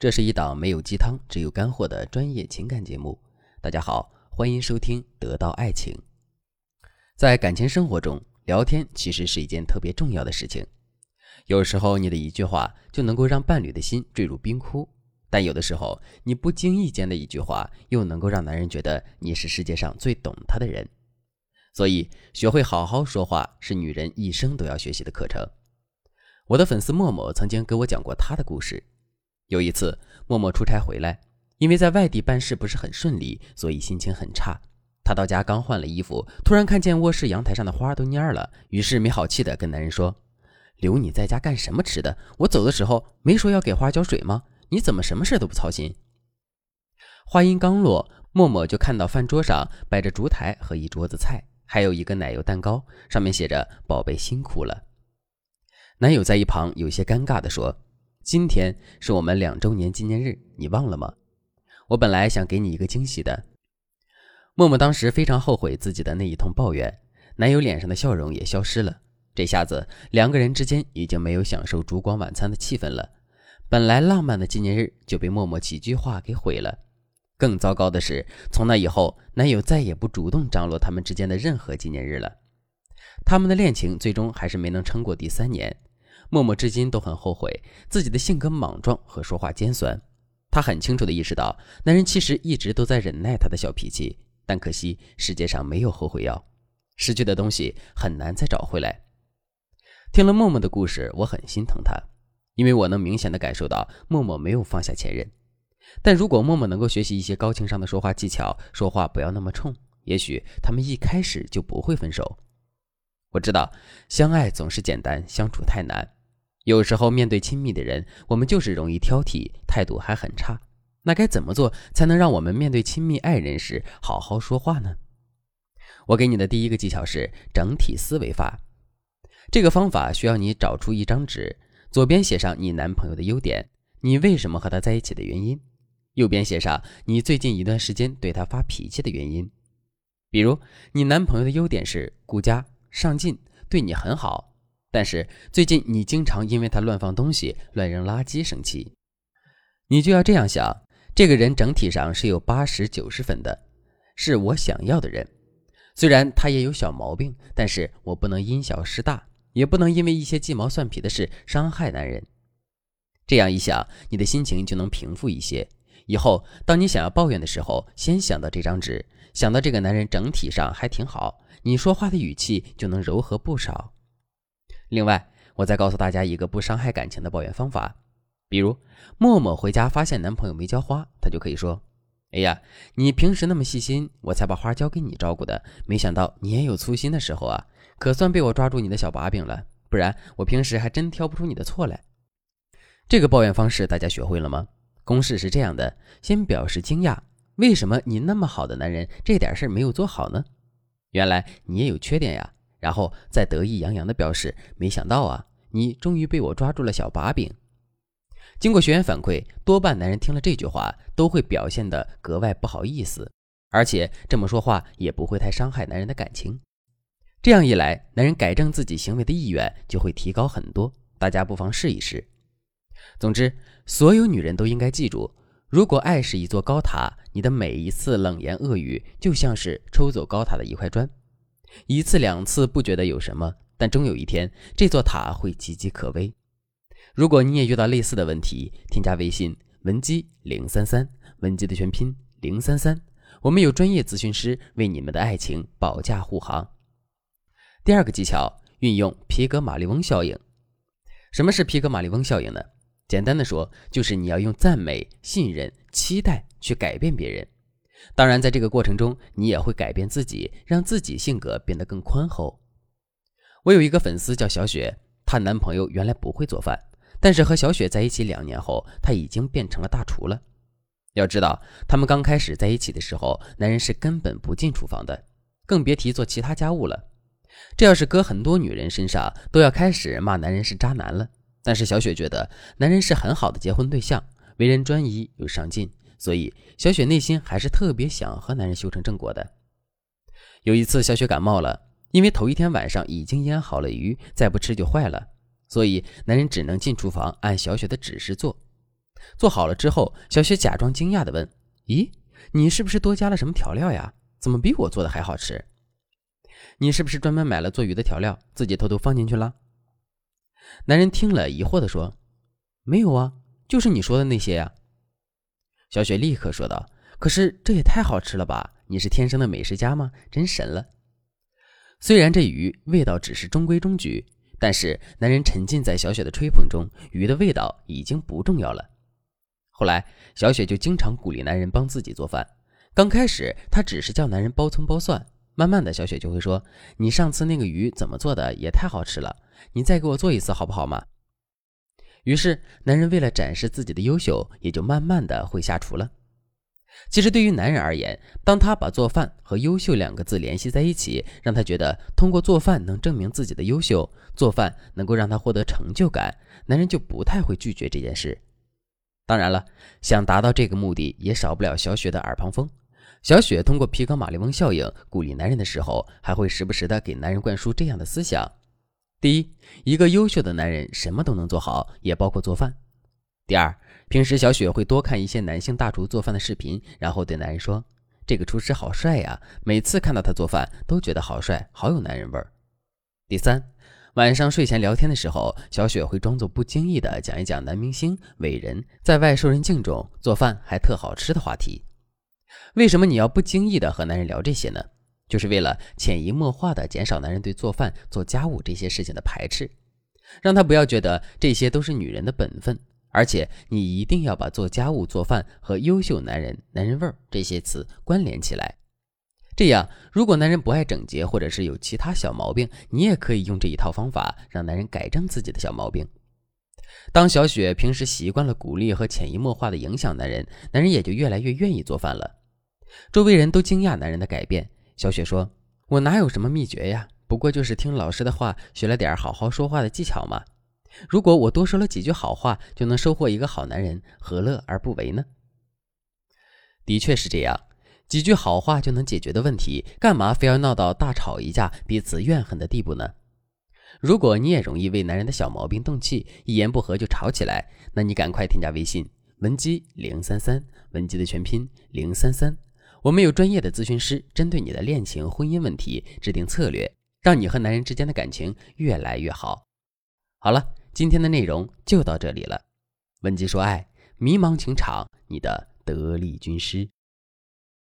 这是一档没有鸡汤，只有干货的专业情感节目。大家好，欢迎收听《得到爱情》。在感情生活中，聊天其实是一件特别重要的事情。有时候，你的一句话就能够让伴侣的心坠入冰窟；但有的时候，你不经意间的一句话，又能够让男人觉得你是世界上最懂他的人。所以，学会好好说话是女人一生都要学习的课程。我的粉丝默默曾经给我讲过他的故事。有一次，默默出差回来，因为在外地办事不是很顺利，所以心情很差。他到家刚换了衣服，突然看见卧室阳台上的花都蔫了，于是没好气的跟男人说：“留你在家干什么吃的？我走的时候没说要给花浇水吗？你怎么什么事都不操心？”话音刚落，默默就看到饭桌上摆着烛台和一桌子菜，还有一个奶油蛋糕，上面写着“宝贝辛苦了”。男友在一旁有些尴尬的说。今天是我们两周年纪念日，你忘了吗？我本来想给你一个惊喜的。默默当时非常后悔自己的那一通抱怨，男友脸上的笑容也消失了。这下子两个人之间已经没有享受烛光晚餐的气氛了。本来浪漫的纪念日就被默默几句话给毁了。更糟糕的是，从那以后，男友再也不主动张罗他们之间的任何纪念日了。他们的恋情最终还是没能撑过第三年。默默至今都很后悔自己的性格莽撞和说话尖酸，她很清楚地意识到，男人其实一直都在忍耐她的小脾气，但可惜世界上没有后悔药，失去的东西很难再找回来。听了默默的故事，我很心疼她，因为我能明显的感受到默默没有放下前任。但如果默默能够学习一些高情商的说话技巧，说话不要那么冲，也许他们一开始就不会分手。我知道，相爱总是简单，相处太难。有时候面对亲密的人，我们就是容易挑剔，态度还很差。那该怎么做才能让我们面对亲密爱人时好好说话呢？我给你的第一个技巧是整体思维法。这个方法需要你找出一张纸，左边写上你男朋友的优点，你为什么和他在一起的原因；右边写上你最近一段时间对他发脾气的原因。比如，你男朋友的优点是顾家、上进，对你很好。但是最近你经常因为他乱放东西、乱扔垃圾生气，你就要这样想：这个人整体上是有八十九十分的，是我想要的人。虽然他也有小毛病，但是我不能因小失大，也不能因为一些鸡毛蒜皮的事伤害男人。这样一想，你的心情就能平复一些。以后当你想要抱怨的时候，先想到这张纸，想到这个男人整体上还挺好，你说话的语气就能柔和不少。另外，我再告诉大家一个不伤害感情的抱怨方法，比如默默回家发现男朋友没浇花，她就可以说：“哎呀，你平时那么细心，我才把花交给你照顾的，没想到你也有粗心的时候啊，可算被我抓住你的小把柄了，不然我平时还真挑不出你的错来。”这个抱怨方式大家学会了吗？公式是这样的：先表示惊讶，为什么你那么好的男人这点事没有做好呢？原来你也有缺点呀。然后再得意洋洋地表示：“没想到啊，你终于被我抓住了小把柄。”经过学员反馈，多半男人听了这句话都会表现得格外不好意思，而且这么说话也不会太伤害男人的感情。这样一来，男人改正自己行为的意愿就会提高很多。大家不妨试一试。总之，所有女人都应该记住：如果爱是一座高塔，你的每一次冷言恶语就像是抽走高塔的一块砖。一次两次不觉得有什么，但终有一天，这座塔会岌岌可危。如果你也遇到类似的问题，添加微信文姬零三三，文姬的全拼零三三，我们有专业咨询师为你们的爱情保驾护航。第二个技巧，运用皮格马利翁效应。什么是皮格马利翁效应呢？简单的说，就是你要用赞美、信任、期待去改变别人。当然，在这个过程中，你也会改变自己，让自己性格变得更宽厚。我有一个粉丝叫小雪，她男朋友原来不会做饭，但是和小雪在一起两年后，他已经变成了大厨了。要知道，他们刚开始在一起的时候，男人是根本不进厨房的，更别提做其他家务了。这要是搁很多女人身上，都要开始骂男人是渣男了。但是小雪觉得，男人是很好的结婚对象，为人专一又上进。所以，小雪内心还是特别想和男人修成正果的。有一次，小雪感冒了，因为头一天晚上已经腌好了鱼，再不吃就坏了，所以男人只能进厨房按小雪的指示做。做好了之后，小雪假装惊讶的问：“咦，你是不是多加了什么调料呀？怎么比我做的还好吃？你是不是专门买了做鱼的调料，自己偷偷放进去了？”男人听了，疑惑的说：“没有啊，就是你说的那些呀。”小雪立刻说道：“可是这也太好吃了吧！你是天生的美食家吗？真神了！”虽然这鱼味道只是中规中矩，但是男人沉浸在小雪的吹捧中，鱼的味道已经不重要了。后来，小雪就经常鼓励男人帮自己做饭。刚开始，她只是叫男人包葱包蒜。慢慢的，小雪就会说：“你上次那个鱼怎么做的也太好吃了，你再给我做一次好不好嘛？”于是，男人为了展示自己的优秀，也就慢慢的会下厨了。其实，对于男人而言，当他把做饭和优秀两个字联系在一起，让他觉得通过做饭能证明自己的优秀，做饭能够让他获得成就感，男人就不太会拒绝这件事。当然了，想达到这个目的，也少不了小雪的耳旁风。小雪通过皮格马利翁效应鼓励男人的时候，还会时不时的给男人灌输这样的思想：第一，一个优秀的男人什么都能做好，也包括做饭；第二，平时小雪会多看一些男性大厨做饭的视频，然后对男人说：“这个厨师好帅呀，每次看到他做饭都觉得好帅，好有男人味儿。”第三。晚上睡前聊天的时候，小雪会装作不经意的讲一讲男明星、伟人在外受人敬重、做饭还特好吃的话题。为什么你要不经意的和男人聊这些呢？就是为了潜移默化的减少男人对做饭、做家务这些事情的排斥，让他不要觉得这些都是女人的本分。而且你一定要把做家务、做饭和优秀男人、男人味儿这些词关联起来。这样，如果男人不爱整洁，或者是有其他小毛病，你也可以用这一套方法让男人改正自己的小毛病。当小雪平时习惯了鼓励和潜移默化的影响男人，男人也就越来越愿意做饭了。周围人都惊讶男人的改变。小雪说：“我哪有什么秘诀呀？不过就是听老师的话，学了点好好说话的技巧嘛。如果我多说了几句好话，就能收获一个好男人，何乐而不为呢？”的确是这样。几句好话就能解决的问题，干嘛非要闹到大吵一架、彼此怨恨的地步呢？如果你也容易为男人的小毛病动气，一言不合就吵起来，那你赶快添加微信文姬零三三，文姬的全拼零三三，我们有专业的咨询师针对你的恋情、婚姻问题制定策略，让你和男人之间的感情越来越好。好了，今天的内容就到这里了。文姬说爱，迷茫情场，你的得力军师。